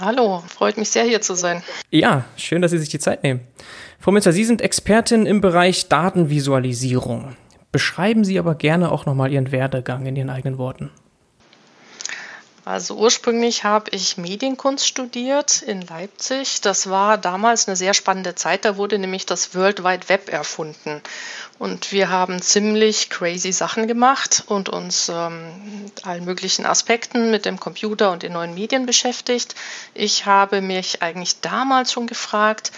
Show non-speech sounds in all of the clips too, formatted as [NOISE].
Hallo, freut mich sehr hier zu sein. Ja, schön, dass Sie sich die Zeit nehmen. Frau Münster, Sie sind Expertin im Bereich Datenvisualisierung. Beschreiben Sie aber gerne auch nochmal Ihren Werdegang in Ihren eigenen Worten. Also ursprünglich habe ich Medienkunst studiert in Leipzig. Das war damals eine sehr spannende Zeit. Da wurde nämlich das World Wide Web erfunden. Und wir haben ziemlich crazy Sachen gemacht und uns ähm, allen möglichen Aspekten mit dem Computer und den neuen Medien beschäftigt. Ich habe mich eigentlich damals schon gefragt,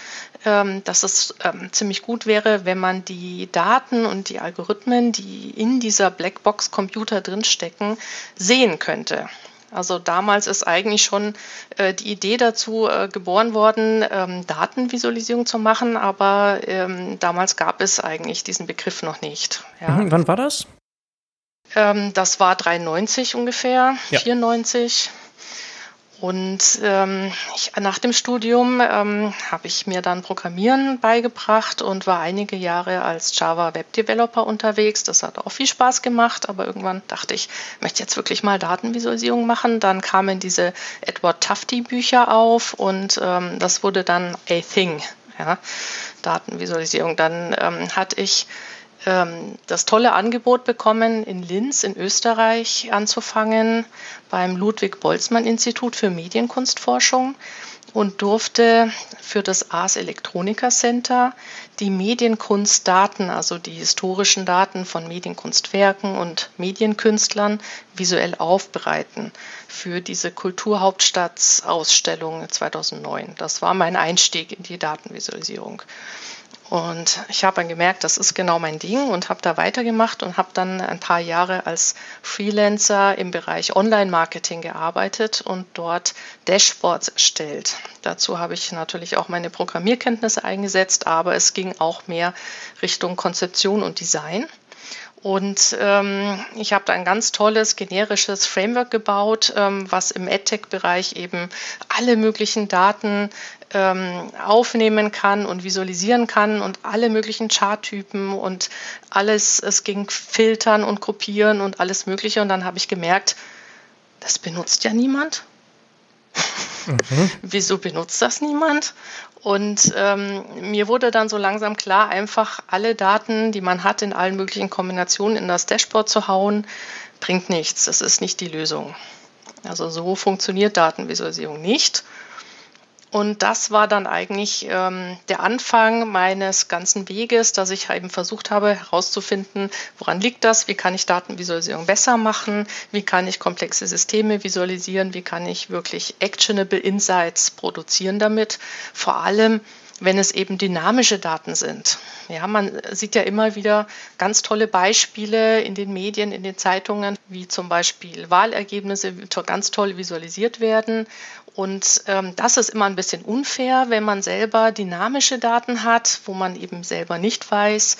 ähm, dass es ähm, ziemlich gut wäre, wenn man die Daten und die Algorithmen, die in dieser Blackbox Computer drinstecken, sehen könnte. Also damals ist eigentlich schon äh, die Idee dazu äh, geboren worden, ähm, Datenvisualisierung zu machen, aber ähm, damals gab es eigentlich diesen Begriff noch nicht. Ja. Mhm, wann war das? Ähm, das war 93 ungefähr, ja. 94. Und ähm, ich, nach dem Studium ähm, habe ich mir dann Programmieren beigebracht und war einige Jahre als Java Web Developer unterwegs. Das hat auch viel Spaß gemacht, aber irgendwann dachte ich, ich möchte jetzt wirklich mal Datenvisualisierung machen. Dann kamen diese Edward Tufte Bücher auf und ähm, das wurde dann a thing, ja, Datenvisualisierung. Dann ähm, hatte ich das tolle Angebot bekommen, in Linz in Österreich anzufangen beim Ludwig Boltzmann Institut für Medienkunstforschung und durfte für das Ars Electronica Center die Medienkunstdaten, also die historischen Daten von Medienkunstwerken und Medienkünstlern visuell aufbereiten für diese Kulturhauptstadtsausstellung 2009. Das war mein Einstieg in die Datenvisualisierung. Und ich habe dann gemerkt, das ist genau mein Ding und habe da weitergemacht und habe dann ein paar Jahre als Freelancer im Bereich Online-Marketing gearbeitet und dort Dashboards erstellt. Dazu habe ich natürlich auch meine Programmierkenntnisse eingesetzt, aber es ging auch mehr Richtung Konzeption und Design. Und ähm, ich habe da ein ganz tolles generisches Framework gebaut, ähm, was im EdTech-Bereich eben alle möglichen Daten ähm, aufnehmen kann und visualisieren kann und alle möglichen Charttypen und alles, es ging filtern und kopieren und alles Mögliche. Und dann habe ich gemerkt, das benutzt ja niemand. Mhm. [LAUGHS] Wieso benutzt das niemand? Und ähm, mir wurde dann so langsam klar, einfach alle Daten, die man hat, in allen möglichen Kombinationen in das Dashboard zu hauen, bringt nichts. Das ist nicht die Lösung. Also so funktioniert Datenvisualisierung nicht. Und das war dann eigentlich ähm, der Anfang meines ganzen Weges, dass ich eben versucht habe herauszufinden, woran liegt das, wie kann ich Datenvisualisierung besser machen, wie kann ich komplexe Systeme visualisieren, wie kann ich wirklich actionable Insights produzieren damit. Vor allem, wenn es eben dynamische Daten sind. Ja, man sieht ja immer wieder ganz tolle Beispiele in den Medien, in den Zeitungen, wie zum Beispiel Wahlergebnisse ganz toll visualisiert werden. Und ähm, das ist immer ein bisschen unfair, wenn man selber dynamische Daten hat, wo man eben selber nicht weiß,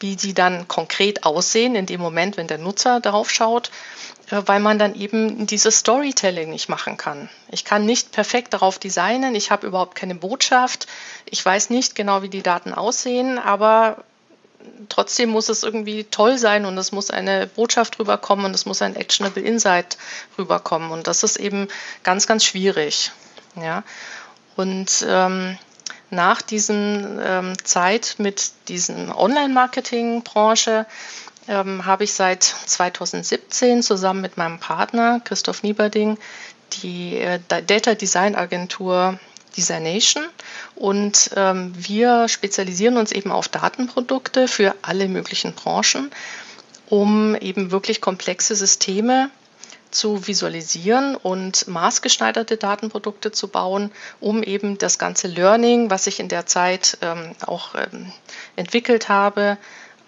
wie die dann konkret aussehen in dem Moment, wenn der Nutzer darauf schaut, äh, weil man dann eben dieses Storytelling nicht machen kann. Ich kann nicht perfekt darauf designen, ich habe überhaupt keine Botschaft, ich weiß nicht genau, wie die Daten aussehen, aber trotzdem muss es irgendwie toll sein und es muss eine Botschaft rüberkommen und es muss ein actionable Insight rüberkommen und das ist eben ganz, ganz schwierig. Ja. Und ähm, nach diesen ähm, Zeit mit diesen Online-Marketing-Branche ähm, habe ich seit 2017 zusammen mit meinem Partner Christoph Nieberding die äh, Data Design Agentur Designation. Und ähm, wir spezialisieren uns eben auf Datenprodukte für alle möglichen Branchen, um eben wirklich komplexe Systeme zu visualisieren und maßgeschneiderte Datenprodukte zu bauen, um eben das ganze Learning, was ich in der Zeit ähm, auch ähm, entwickelt habe,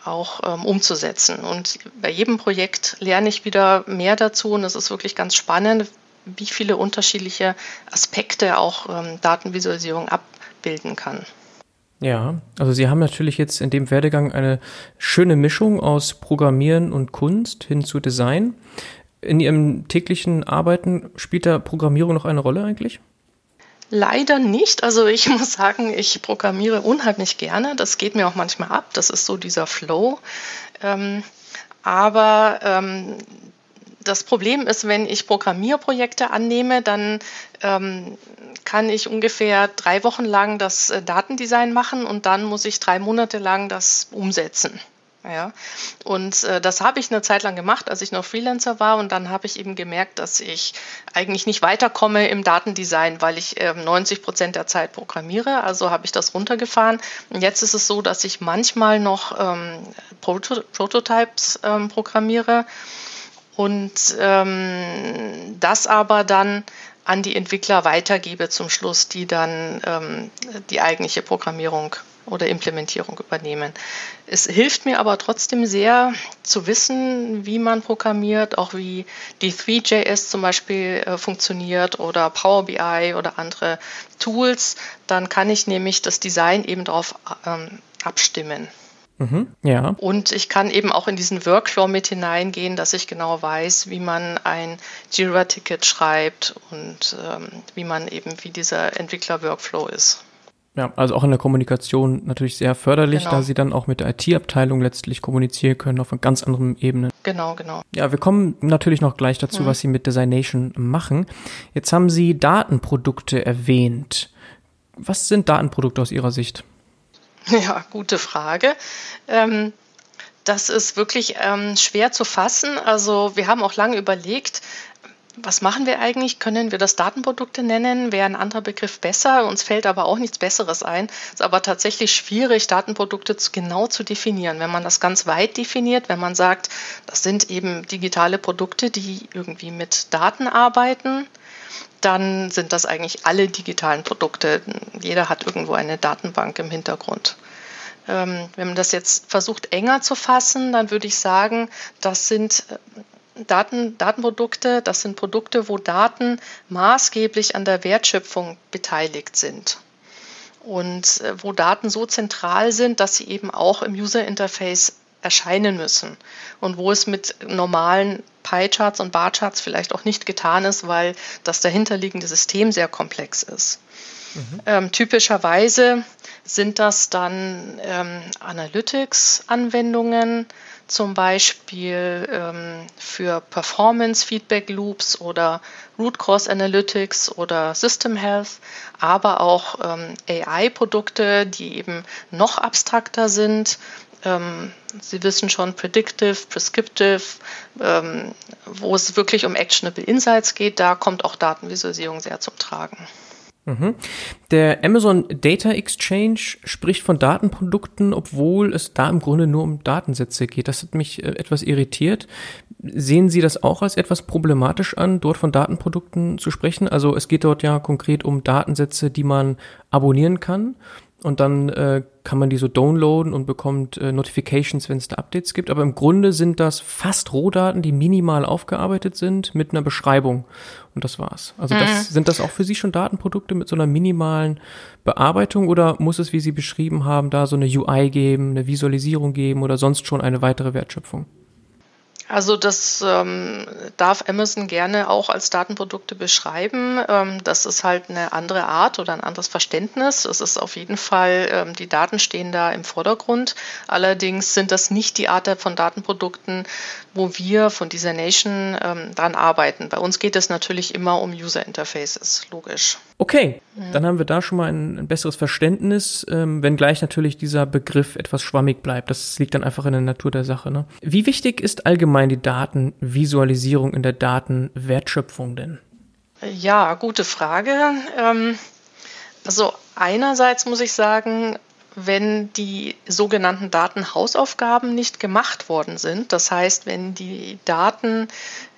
auch ähm, umzusetzen. Und bei jedem Projekt lerne ich wieder mehr dazu und es ist wirklich ganz spannend, wie viele unterschiedliche Aspekte auch ähm, Datenvisualisierung abbilden kann. Ja, also Sie haben natürlich jetzt in dem Werdegang eine schöne Mischung aus Programmieren und Kunst hin zu Design. In Ihrem täglichen Arbeiten spielt da Programmierung noch eine Rolle eigentlich? Leider nicht. Also ich [LAUGHS] muss sagen, ich programmiere unheimlich gerne. Das geht mir auch manchmal ab. Das ist so dieser Flow. Ähm, aber ähm, das Problem ist, wenn ich Programmierprojekte annehme, dann ähm, kann ich ungefähr drei Wochen lang das äh, Datendesign machen und dann muss ich drei Monate lang das umsetzen. Ja, und äh, das habe ich eine Zeit lang gemacht, als ich noch Freelancer war. Und dann habe ich eben gemerkt, dass ich eigentlich nicht weiterkomme im Datendesign, weil ich äh, 90 Prozent der Zeit programmiere. Also habe ich das runtergefahren. Und jetzt ist es so, dass ich manchmal noch ähm, Proto Prototypes ähm, programmiere und ähm, das aber dann an die Entwickler weitergebe zum Schluss, die dann ähm, die eigentliche Programmierung oder Implementierung übernehmen. Es hilft mir aber trotzdem sehr zu wissen, wie man programmiert, auch wie die 3JS zum Beispiel äh, funktioniert oder Power BI oder andere Tools. Dann kann ich nämlich das Design eben darauf ähm, abstimmen. Mhm, ja. Und ich kann eben auch in diesen Workflow mit hineingehen, dass ich genau weiß, wie man ein Jira-Ticket schreibt und ähm, wie man eben, wie dieser Entwickler-Workflow ist. Ja, also auch in der Kommunikation natürlich sehr förderlich, genau. da Sie dann auch mit der IT-Abteilung letztlich kommunizieren können auf einer ganz anderen Ebene. Genau, genau. Ja, wir kommen natürlich noch gleich dazu, mhm. was Sie mit Designation machen. Jetzt haben Sie Datenprodukte erwähnt. Was sind Datenprodukte aus Ihrer Sicht? [LAUGHS] Ja, gute Frage. Ähm, das ist wirklich ähm, schwer zu fassen. Also wir haben auch lange überlegt, was machen wir eigentlich? Können wir das Datenprodukte nennen? Wäre ein anderer Begriff besser? Uns fällt aber auch nichts Besseres ein. Es ist aber tatsächlich schwierig, Datenprodukte genau zu definieren. Wenn man das ganz weit definiert, wenn man sagt, das sind eben digitale Produkte, die irgendwie mit Daten arbeiten, dann sind das eigentlich alle digitalen Produkte. Jeder hat irgendwo eine Datenbank im Hintergrund. Ähm, wenn man das jetzt versucht enger zu fassen, dann würde ich sagen, das sind äh, Daten, Datenprodukte, das sind Produkte, wo Daten maßgeblich an der Wertschöpfung beteiligt sind und äh, wo Daten so zentral sind, dass sie eben auch im User Interface erscheinen müssen und wo es mit normalen Pie-Charts und Bar-Charts vielleicht auch nicht getan ist, weil das dahinterliegende System sehr komplex ist. Mhm. Ähm, typischerweise sind das dann ähm, Analytics-Anwendungen, zum Beispiel ähm, für Performance Feedback Loops oder Root Cause Analytics oder System Health, aber auch ähm, AI-Produkte, die eben noch abstrakter sind, ähm, Sie wissen schon, Predictive, Prescriptive, ähm, wo es wirklich um Actionable Insights geht, da kommt auch Datenvisualisierung sehr zum Tragen. Mhm. Der Amazon Data Exchange spricht von Datenprodukten, obwohl es da im Grunde nur um Datensätze geht. Das hat mich äh, etwas irritiert. Sehen Sie das auch als etwas problematisch an, dort von Datenprodukten zu sprechen? Also es geht dort ja konkret um Datensätze, die man abonnieren kann und dann äh, kann man die so downloaden und bekommt äh, Notifications, wenn es da Updates gibt. Aber im Grunde sind das fast Rohdaten, die minimal aufgearbeitet sind mit einer Beschreibung. Und das war's. Also das, mhm. sind das auch für Sie schon Datenprodukte mit so einer minimalen Bearbeitung oder muss es, wie Sie beschrieben haben, da so eine UI geben, eine Visualisierung geben oder sonst schon eine weitere Wertschöpfung? Also das ähm, darf Amazon gerne auch als Datenprodukte beschreiben. Ähm, das ist halt eine andere Art oder ein anderes Verständnis. Es ist auf jeden Fall, ähm, die Daten stehen da im Vordergrund. Allerdings sind das nicht die Art von Datenprodukten, wo wir von dieser Nation ähm, dran arbeiten. Bei uns geht es natürlich immer um User Interfaces, logisch. Okay, mhm. dann haben wir da schon mal ein, ein besseres Verständnis, ähm, wenngleich natürlich dieser Begriff etwas schwammig bleibt. Das liegt dann einfach in der Natur der Sache. Ne? Wie wichtig ist allgemein die Datenvisualisierung in der Datenwertschöpfung denn? Ja, gute Frage. Ähm, also einerseits muss ich sagen, wenn die sogenannten Datenhausaufgaben nicht gemacht worden sind, das heißt, wenn die Daten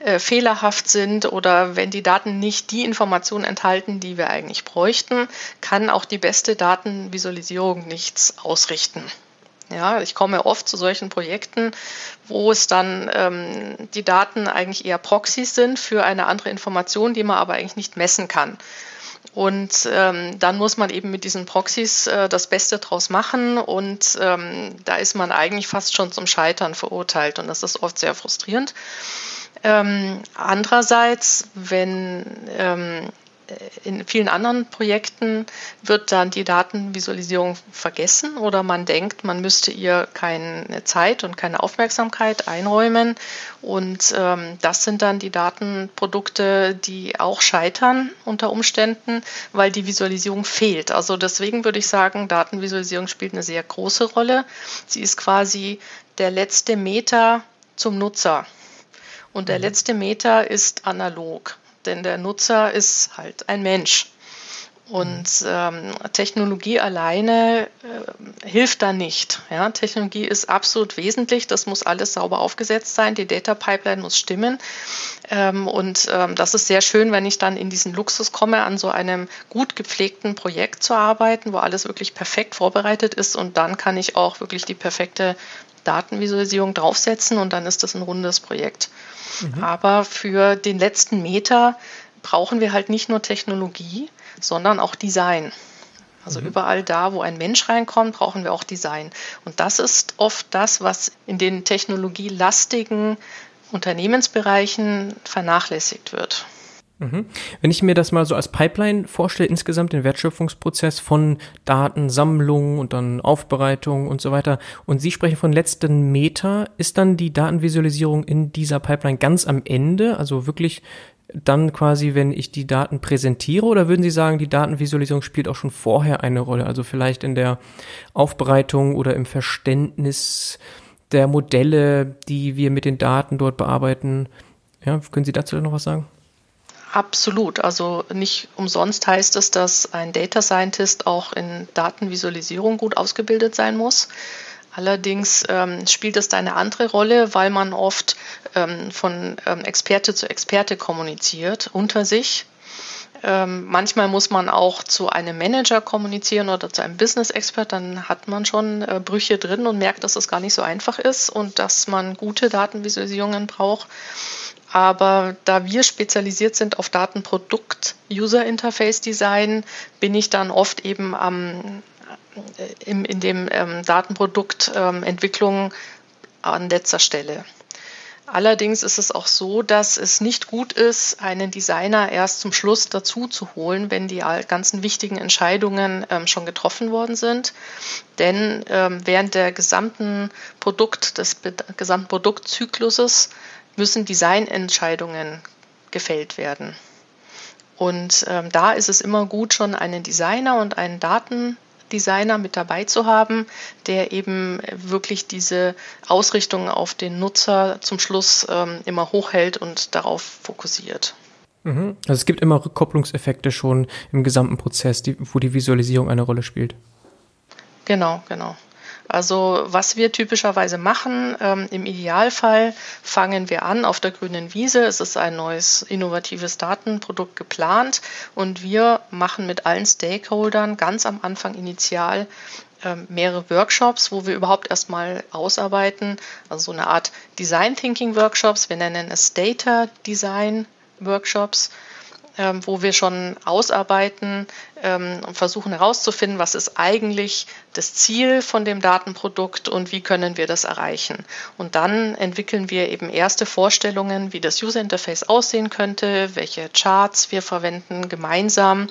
äh, fehlerhaft sind oder wenn die Daten nicht die Informationen enthalten, die wir eigentlich bräuchten, kann auch die beste Datenvisualisierung nichts ausrichten. Ja, ich komme oft zu solchen Projekten, wo es dann ähm, die Daten eigentlich eher Proxys sind für eine andere Information, die man aber eigentlich nicht messen kann. Und ähm, dann muss man eben mit diesen Proxys äh, das Beste draus machen und ähm, da ist man eigentlich fast schon zum Scheitern verurteilt und das ist oft sehr frustrierend. Ähm, andererseits, wenn ähm, in vielen anderen Projekten wird dann die Datenvisualisierung vergessen oder man denkt, man müsste ihr keine Zeit und keine Aufmerksamkeit einräumen. Und ähm, das sind dann die Datenprodukte, die auch scheitern unter Umständen, weil die Visualisierung fehlt. Also deswegen würde ich sagen, Datenvisualisierung spielt eine sehr große Rolle. Sie ist quasi der letzte Meter zum Nutzer. Und der mhm. letzte Meter ist analog denn der Nutzer ist halt ein Mensch. Und ähm, Technologie alleine äh, hilft da nicht. Ja? Technologie ist absolut wesentlich. Das muss alles sauber aufgesetzt sein. Die Data Pipeline muss stimmen. Ähm, und ähm, das ist sehr schön, wenn ich dann in diesen Luxus komme, an so einem gut gepflegten Projekt zu arbeiten, wo alles wirklich perfekt vorbereitet ist. Und dann kann ich auch wirklich die perfekte Datenvisualisierung draufsetzen und dann ist das ein rundes Projekt. Mhm. Aber für den letzten Meter brauchen wir halt nicht nur Technologie, sondern auch Design. Also mhm. überall da, wo ein Mensch reinkommt, brauchen wir auch Design. Und das ist oft das, was in den technologielastigen Unternehmensbereichen vernachlässigt wird. Mhm. Wenn ich mir das mal so als Pipeline vorstelle, insgesamt den Wertschöpfungsprozess von Datensammlung und dann Aufbereitung und so weiter, und Sie sprechen von letzten Meter, ist dann die Datenvisualisierung in dieser Pipeline ganz am Ende, also wirklich dann quasi, wenn ich die Daten präsentiere, oder würden Sie sagen, die Datenvisualisierung spielt auch schon vorher eine Rolle, also vielleicht in der Aufbereitung oder im Verständnis der Modelle, die wir mit den Daten dort bearbeiten? Ja, können Sie dazu noch was sagen? Absolut. Also nicht umsonst heißt es, dass ein Data Scientist auch in Datenvisualisierung gut ausgebildet sein muss. Allerdings ähm, spielt es da eine andere Rolle, weil man oft ähm, von ähm, Experte zu Experte kommuniziert unter sich. Ähm, manchmal muss man auch zu einem Manager kommunizieren oder zu einem Business-Expert, dann hat man schon äh, Brüche drin und merkt, dass es gar nicht so einfach ist und dass man gute Datenvisualisierungen braucht. Aber da wir spezialisiert sind auf Datenprodukt, User Interface Design, bin ich dann oft eben am, äh, im, in dem ähm, Datenprodukt ähm, Entwicklung an letzter Stelle. Allerdings ist es auch so, dass es nicht gut ist, einen Designer erst zum Schluss dazu zu holen, wenn die ganzen wichtigen Entscheidungen ähm, schon getroffen worden sind. Denn ähm, während der gesamten Produkt, des gesamten Produktzykluses müssen Designentscheidungen gefällt werden. Und ähm, da ist es immer gut, schon einen Designer und einen Datendesigner mit dabei zu haben, der eben wirklich diese Ausrichtung auf den Nutzer zum Schluss ähm, immer hochhält und darauf fokussiert. Mhm. Also es gibt immer Rückkopplungseffekte schon im gesamten Prozess, die, wo die Visualisierung eine Rolle spielt. Genau, genau. Also was wir typischerweise machen, ähm, im Idealfall fangen wir an auf der grünen Wiese. Es ist ein neues innovatives Datenprodukt geplant und wir machen mit allen Stakeholdern ganz am Anfang initial ähm, mehrere Workshops, wo wir überhaupt erstmal ausarbeiten, also so eine Art Design Thinking Workshops. Wir nennen es Data Design Workshops wo wir schon ausarbeiten ähm, und versuchen herauszufinden, was ist eigentlich das Ziel von dem Datenprodukt und wie können wir das erreichen. Und dann entwickeln wir eben erste Vorstellungen, wie das User Interface aussehen könnte, welche Charts wir verwenden, gemeinsam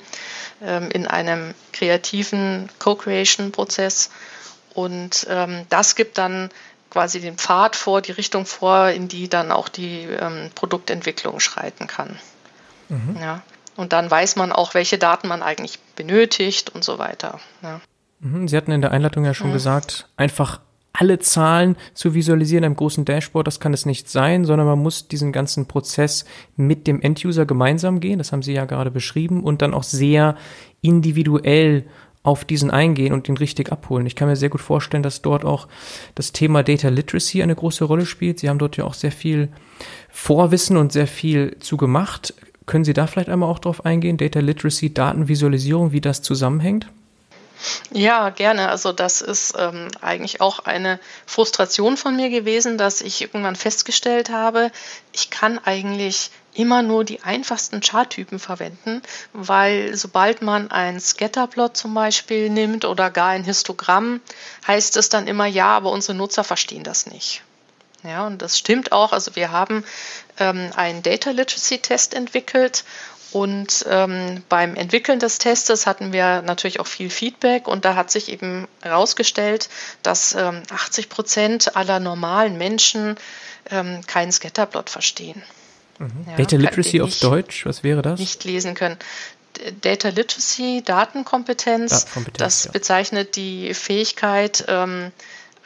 ähm, in einem kreativen Co-Creation-Prozess. Und ähm, das gibt dann quasi den Pfad vor, die Richtung vor, in die dann auch die ähm, Produktentwicklung schreiten kann. Mhm. Ja. Und dann weiß man auch, welche Daten man eigentlich benötigt und so weiter. Ja. Mhm. Sie hatten in der Einleitung ja schon mhm. gesagt, einfach alle Zahlen zu visualisieren einem großen Dashboard, das kann es nicht sein, sondern man muss diesen ganzen Prozess mit dem Enduser gemeinsam gehen, das haben Sie ja gerade beschrieben, und dann auch sehr individuell auf diesen eingehen und ihn richtig abholen. Ich kann mir sehr gut vorstellen, dass dort auch das Thema Data Literacy eine große Rolle spielt. Sie haben dort ja auch sehr viel Vorwissen und sehr viel zu gemacht. Können Sie da vielleicht einmal auch drauf eingehen? Data Literacy, Datenvisualisierung, wie das zusammenhängt? Ja, gerne. Also das ist ähm, eigentlich auch eine Frustration von mir gewesen, dass ich irgendwann festgestellt habe, ich kann eigentlich immer nur die einfachsten Charttypen verwenden, weil sobald man ein Scatterplot zum Beispiel nimmt oder gar ein Histogramm, heißt es dann immer, ja, aber unsere Nutzer verstehen das nicht. Ja, und das stimmt auch. Also wir haben ähm, einen Data Literacy Test entwickelt und ähm, beim Entwickeln des Testes hatten wir natürlich auch viel Feedback und da hat sich eben herausgestellt, dass ähm, 80 Prozent aller normalen Menschen ähm, keinen Scatterplot verstehen. Mhm. Ja, Data Literacy auf Deutsch, was wäre das? Nicht lesen können. Data Literacy, Datenkompetenz, Datenkompetenz das ja. bezeichnet die Fähigkeit, ähm,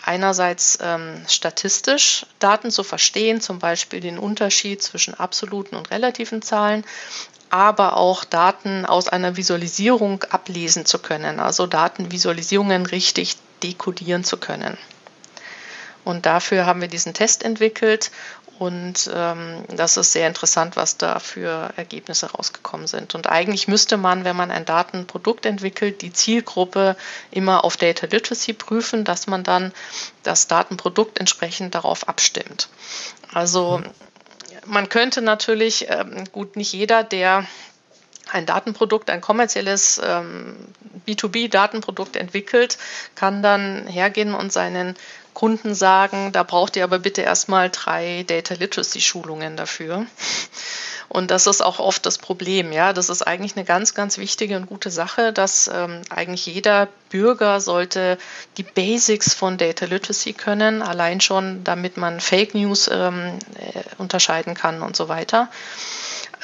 einerseits ähm, statistisch Daten zu verstehen, zum Beispiel den Unterschied zwischen absoluten und relativen Zahlen, aber auch Daten aus einer Visualisierung ablesen zu können, also Datenvisualisierungen richtig dekodieren zu können. Und dafür haben wir diesen Test entwickelt und ähm, das ist sehr interessant, was da für Ergebnisse rausgekommen sind. Und eigentlich müsste man, wenn man ein Datenprodukt entwickelt, die Zielgruppe immer auf Data Literacy prüfen, dass man dann das Datenprodukt entsprechend darauf abstimmt. Also man könnte natürlich, ähm, gut, nicht jeder, der ein Datenprodukt, ein kommerzielles ähm, B2B-Datenprodukt entwickelt, kann dann hergehen und seinen Kunden sagen, da braucht ihr aber bitte erstmal drei Data Literacy Schulungen dafür. Und das ist auch oft das Problem. Ja, das ist eigentlich eine ganz, ganz wichtige und gute Sache, dass ähm, eigentlich jeder Bürger sollte die Basics von Data Literacy können, allein schon, damit man Fake News ähm, äh, unterscheiden kann und so weiter.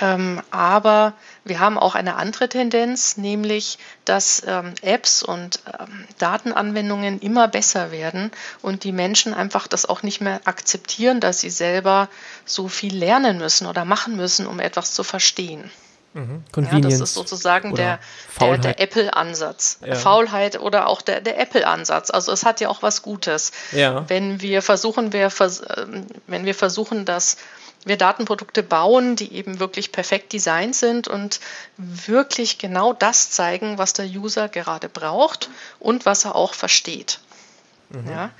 Ähm, aber wir haben auch eine andere Tendenz, nämlich dass ähm, Apps und ähm, Datenanwendungen immer besser werden und die Menschen einfach das auch nicht mehr akzeptieren, dass sie selber so viel lernen müssen oder machen müssen, um etwas zu verstehen. Mhm. Ja, das ist sozusagen der, der, der Apple-Ansatz. Ja. Faulheit oder auch der, der Apple-Ansatz. Also es hat ja auch was Gutes. Ja. Wenn wir versuchen, wir ähm, wenn wir versuchen, dass wir Datenprodukte bauen, die eben wirklich perfekt designt sind und wirklich genau das zeigen, was der User gerade braucht und was er auch versteht. Mhm. Ja.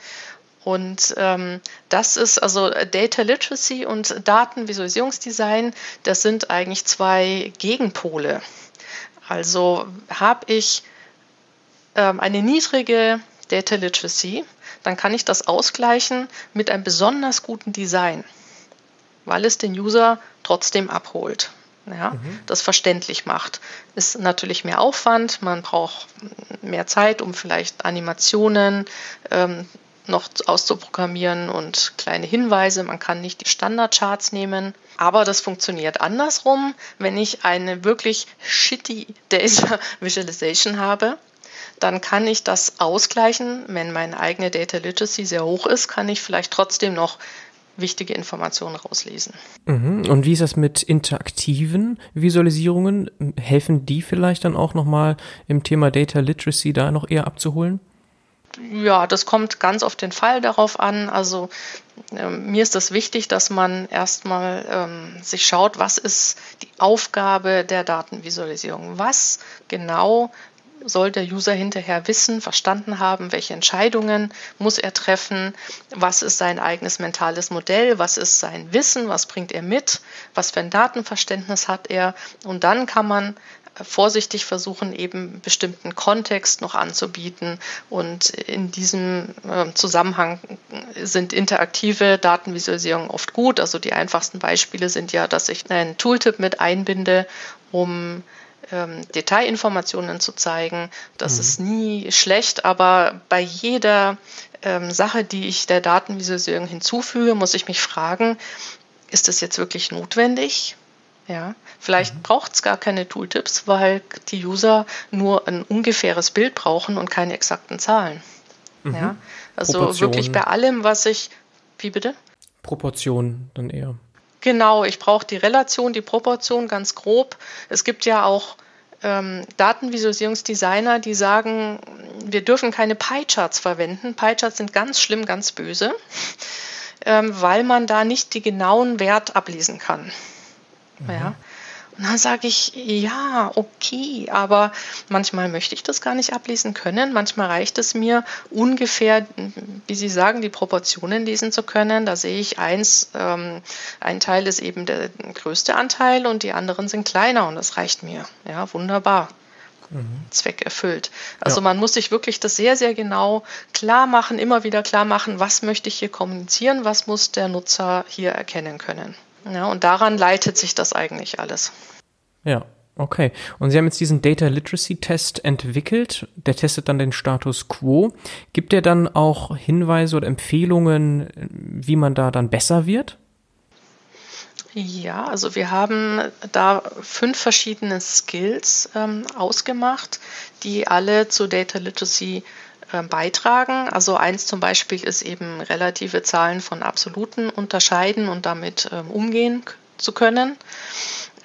Und ähm, das ist also Data Literacy und Datenvisualisierungsdesign, das sind eigentlich zwei Gegenpole. Also habe ich ähm, eine niedrige Data Literacy, dann kann ich das ausgleichen mit einem besonders guten Design weil es den User trotzdem abholt. Ja, mhm. das verständlich macht. Ist natürlich mehr Aufwand, man braucht mehr Zeit, um vielleicht Animationen ähm, noch auszuprogrammieren und kleine Hinweise. Man kann nicht die Standardcharts nehmen. Aber das funktioniert andersrum, wenn ich eine wirklich shitty Data [LAUGHS] Visualization habe. Dann kann ich das ausgleichen. Wenn meine eigene Data Literacy sehr hoch ist, kann ich vielleicht trotzdem noch wichtige Informationen rauslesen. Mhm. Und wie ist das mit interaktiven Visualisierungen? Helfen die vielleicht dann auch nochmal im Thema Data Literacy da noch eher abzuholen? Ja, das kommt ganz auf den Fall darauf an. Also äh, mir ist das wichtig, dass man erstmal ähm, sich schaut, was ist die Aufgabe der Datenvisualisierung? Was genau soll der User hinterher wissen, verstanden haben, welche Entscheidungen muss er treffen, was ist sein eigenes mentales Modell, was ist sein Wissen, was bringt er mit, was für ein Datenverständnis hat er. Und dann kann man vorsichtig versuchen, eben bestimmten Kontext noch anzubieten. Und in diesem ähm, Zusammenhang sind interaktive Datenvisualisierungen oft gut. Also die einfachsten Beispiele sind ja, dass ich einen Tooltip mit einbinde, um ähm, Detailinformationen zu zeigen. Das mhm. ist nie schlecht, aber bei jeder ähm, Sache, die ich der Datenvisualisierung hinzufüge, muss ich mich fragen, ist das jetzt wirklich notwendig? Ja, vielleicht mhm. braucht es gar keine Tooltips, weil die User nur ein ungefähres Bild brauchen und keine exakten Zahlen. Mhm. Ja, also wirklich bei allem, was ich, wie bitte? Proportionen dann eher. Genau, ich brauche die Relation, die Proportion ganz grob. Es gibt ja auch ähm, Datenvisualisierungsdesigner, die sagen, wir dürfen keine Pie-Charts verwenden. Pie-Charts sind ganz schlimm, ganz böse, ähm, weil man da nicht die genauen Wert ablesen kann. Mhm. Ja. Und dann sage ich, ja, okay, aber manchmal möchte ich das gar nicht ablesen können. Manchmal reicht es mir ungefähr, wie Sie sagen, die Proportionen lesen zu können. Da sehe ich eins, ähm, ein Teil ist eben der größte Anteil und die anderen sind kleiner und das reicht mir. Ja, wunderbar. Mhm. Zweck erfüllt. Also ja. man muss sich wirklich das sehr, sehr genau klar machen, immer wieder klar machen, was möchte ich hier kommunizieren, was muss der Nutzer hier erkennen können. Ja, und daran leitet sich das eigentlich alles. Ja, okay. Und Sie haben jetzt diesen Data Literacy Test entwickelt. Der testet dann den Status quo. Gibt der dann auch Hinweise oder Empfehlungen, wie man da dann besser wird? Ja, also wir haben da fünf verschiedene Skills ähm, ausgemacht, die alle zu Data Literacy beitragen. Also eins zum Beispiel ist eben relative Zahlen von absoluten unterscheiden und damit ähm, umgehen zu können.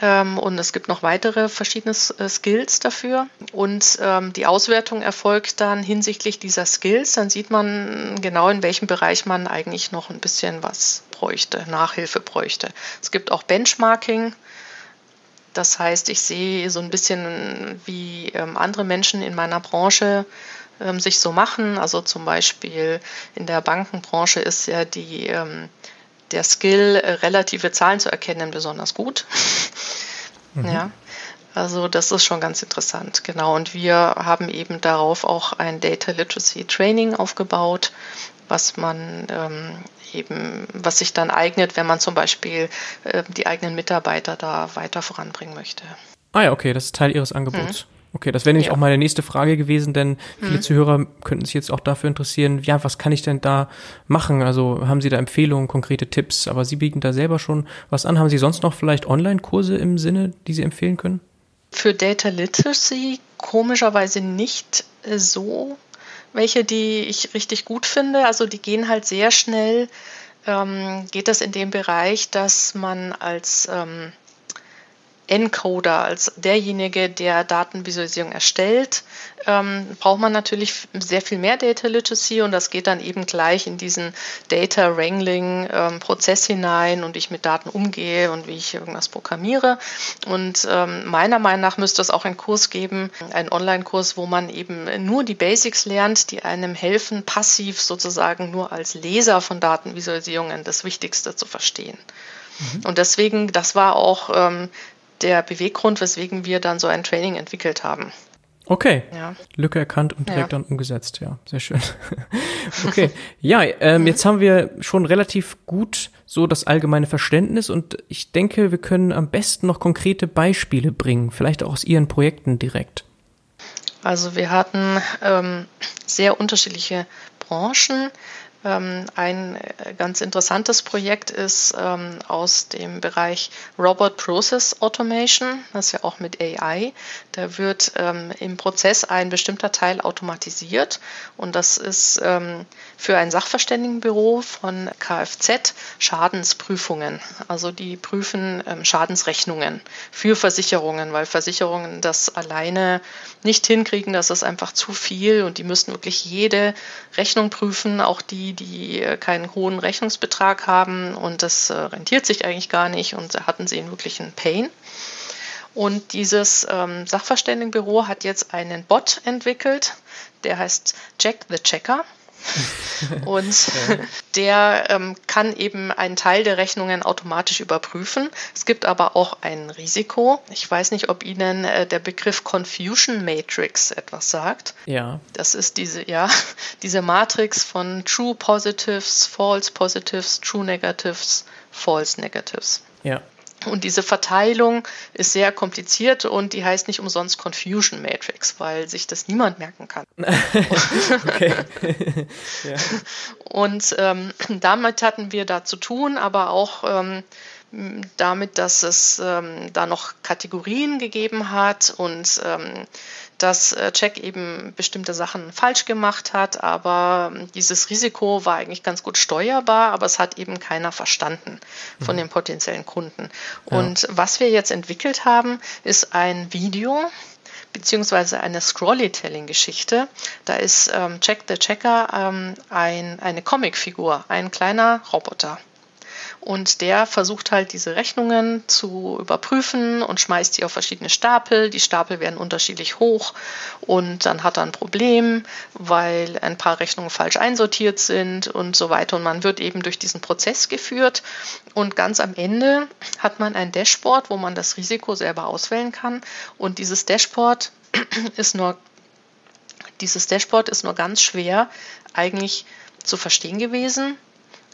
Ähm, und es gibt noch weitere verschiedene äh, Skills dafür. Und ähm, die Auswertung erfolgt dann hinsichtlich dieser Skills. Dann sieht man genau, in welchem Bereich man eigentlich noch ein bisschen was bräuchte, Nachhilfe bräuchte. Es gibt auch Benchmarking. Das heißt, ich sehe so ein bisschen, wie ähm, andere Menschen in meiner Branche ähm, sich so machen. Also zum Beispiel in der Bankenbranche ist ja die, ähm, der Skill, äh, relative Zahlen zu erkennen, besonders gut. Mhm. Ja. Also das ist schon ganz interessant, genau. Und wir haben eben darauf auch ein Data Literacy Training aufgebaut, was man ähm, eben, was sich dann eignet, wenn man zum Beispiel äh, die eigenen Mitarbeiter da weiter voranbringen möchte. Ah ja, okay, das ist Teil Ihres Angebots. Mhm. Okay, das wäre nämlich ja. auch meine nächste Frage gewesen, denn viele mhm. Zuhörer könnten sich jetzt auch dafür interessieren, ja, was kann ich denn da machen? Also haben Sie da Empfehlungen, konkrete Tipps, aber Sie bieten da selber schon was an. Haben Sie sonst noch vielleicht Online-Kurse im Sinne, die Sie empfehlen können? Für Data Literacy komischerweise nicht so welche, die ich richtig gut finde. Also die gehen halt sehr schnell, ähm, geht das in dem Bereich, dass man als ähm, Encoder, als derjenige, der Datenvisualisierung erstellt, ähm, braucht man natürlich sehr viel mehr Data Literacy und das geht dann eben gleich in diesen Data Wrangling ähm, Prozess hinein und wie ich mit Daten umgehe und wie ich irgendwas programmiere. Und ähm, meiner Meinung nach müsste es auch einen Kurs geben, einen Online-Kurs, wo man eben nur die Basics lernt, die einem helfen, passiv sozusagen nur als Leser von Datenvisualisierungen das Wichtigste zu verstehen. Mhm. Und deswegen, das war auch ähm, der Beweggrund, weswegen wir dann so ein Training entwickelt haben. Okay. Ja. Lücke erkannt und direkt ja. dann umgesetzt. Ja, sehr schön. [LAUGHS] okay. Ja, ähm, jetzt haben wir schon relativ gut so das allgemeine Verständnis und ich denke, wir können am besten noch konkrete Beispiele bringen, vielleicht auch aus Ihren Projekten direkt. Also wir hatten ähm, sehr unterschiedliche Branchen. Ähm, ein äh, ganz interessantes Projekt ist ähm, aus dem Bereich Robot Process Automation, das ist ja auch mit AI. Da wird ähm, im Prozess ein bestimmter Teil automatisiert und das ist für ein Sachverständigenbüro von Kfz Schadensprüfungen. Also die prüfen Schadensrechnungen für Versicherungen, weil Versicherungen das alleine nicht hinkriegen, das ist einfach zu viel und die müssen wirklich jede Rechnung prüfen, auch die, die keinen hohen Rechnungsbetrag haben und das äh, rentiert sich eigentlich gar nicht und da hatten sie einen wirklichen Pain. Und dieses ähm, Sachverständigenbüro hat jetzt einen Bot entwickelt, der heißt Jack the Checker. [LAUGHS] Und der ähm, kann eben einen Teil der Rechnungen automatisch überprüfen. Es gibt aber auch ein Risiko. Ich weiß nicht, ob Ihnen äh, der Begriff Confusion Matrix etwas sagt. Ja. Das ist diese, ja, [LAUGHS] diese Matrix von True Positives, False Positives, True Negatives, False Negatives. Ja. Und diese Verteilung ist sehr kompliziert und die heißt nicht umsonst Confusion Matrix, weil sich das niemand merken kann. [LAUGHS] [LAUGHS] ja. Und ähm, damit hatten wir da zu tun, aber auch ähm, damit, dass es ähm, da noch Kategorien gegeben hat und ähm, dass äh, Check eben bestimmte Sachen falsch gemacht hat, aber ähm, dieses Risiko war eigentlich ganz gut steuerbar, aber es hat eben keiner verstanden von mhm. den potenziellen Kunden. Und ja. was wir jetzt entwickelt haben, ist ein Video, beziehungsweise eine Scrollytelling-Geschichte. Da ist ähm, Check the Checker ähm, ein, eine Comicfigur, ein kleiner Roboter. Und der versucht halt diese Rechnungen zu überprüfen und schmeißt die auf verschiedene Stapel. Die Stapel werden unterschiedlich hoch und dann hat er ein Problem, weil ein paar Rechnungen falsch einsortiert sind und so weiter. Und man wird eben durch diesen Prozess geführt. Und ganz am Ende hat man ein Dashboard, wo man das Risiko selber auswählen kann. Und dieses Dashboard [CLEARS THROAT] ist nur dieses Dashboard ist nur ganz schwer eigentlich zu verstehen gewesen,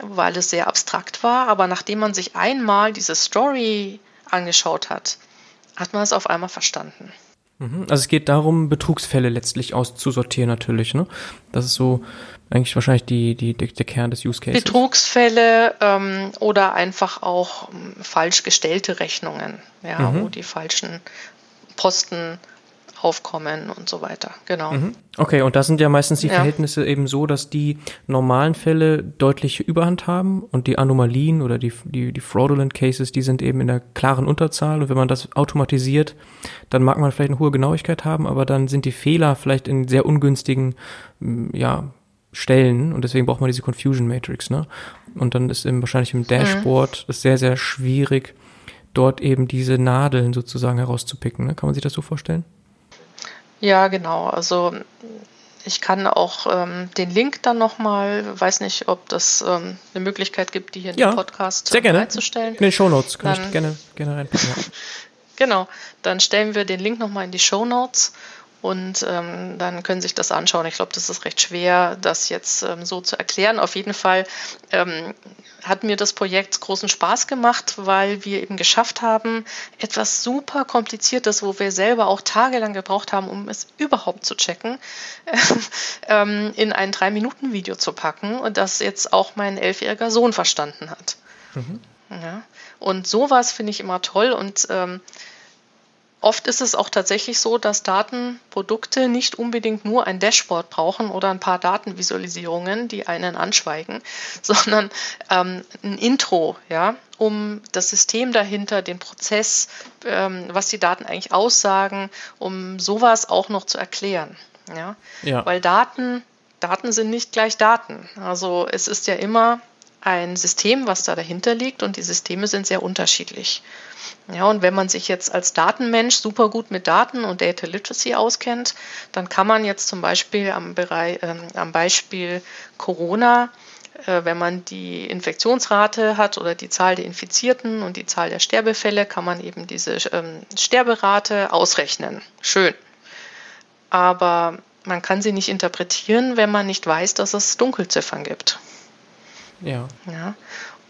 weil es sehr abstrakt war. Aber nachdem man sich einmal diese Story angeschaut hat, hat man es auf einmal verstanden. Mhm. Also es geht darum, Betrugsfälle letztlich auszusortieren natürlich. Ne? Das ist so eigentlich wahrscheinlich die, die, der Kern des Use Cases. Betrugsfälle ähm, oder einfach auch ähm, falsch gestellte Rechnungen, ja, mhm. wo die falschen Posten aufkommen und so weiter. Genau. Mhm. Okay, und da sind ja meistens die ja. Verhältnisse eben so, dass die normalen Fälle deutliche Überhand haben und die Anomalien oder die, die, die fraudulent Cases, die sind eben in der klaren Unterzahl. Und wenn man das automatisiert, dann mag man vielleicht eine hohe Genauigkeit haben, aber dann sind die Fehler vielleicht in sehr ungünstigen, ja, Stellen und deswegen braucht man diese Confusion Matrix, ne? Und dann ist eben wahrscheinlich im Dashboard mhm. sehr, sehr schwierig, dort eben diese Nadeln sozusagen herauszupicken. Ne? Kann man sich das so vorstellen? Ja, genau. Also ich kann auch ähm, den Link dann nochmal, weiß nicht, ob das ähm, eine Möglichkeit gibt, die hier in ja, den Podcast sehr gerne. einzustellen. In den Shownotes kann dann, ich gerne, gerne reinpacken. Ja. [LAUGHS] genau, dann stellen wir den Link nochmal in die Shownotes und ähm, dann können Sie sich das anschauen. Ich glaube, das ist recht schwer, das jetzt ähm, so zu erklären. Auf jeden Fall ähm, hat mir das Projekt großen Spaß gemacht, weil wir eben geschafft haben, etwas super kompliziertes, wo wir selber auch tagelang gebraucht haben, um es überhaupt zu checken, [LAUGHS] ähm, in ein Drei-Minuten-Video zu packen und das jetzt auch mein elfjähriger Sohn verstanden hat. Mhm. Ja. Und sowas finde ich immer toll und ähm, Oft ist es auch tatsächlich so, dass Datenprodukte nicht unbedingt nur ein Dashboard brauchen oder ein paar Datenvisualisierungen, die einen anschweigen, [LAUGHS] sondern ähm, ein Intro, ja, um das System dahinter, den Prozess, ähm, was die Daten eigentlich aussagen, um sowas auch noch zu erklären. Ja? ja. Weil Daten, Daten sind nicht gleich Daten. Also es ist ja immer ein System, was da dahinter liegt und die Systeme sind sehr unterschiedlich. Ja, und wenn man sich jetzt als Datenmensch super gut mit Daten und Data Literacy auskennt, dann kann man jetzt zum Beispiel am, Bereich, äh, am Beispiel Corona, äh, wenn man die Infektionsrate hat oder die Zahl der Infizierten und die Zahl der Sterbefälle, kann man eben diese ähm, Sterberate ausrechnen. Schön. Aber man kann sie nicht interpretieren, wenn man nicht weiß, dass es Dunkelziffern gibt. Ja. ja.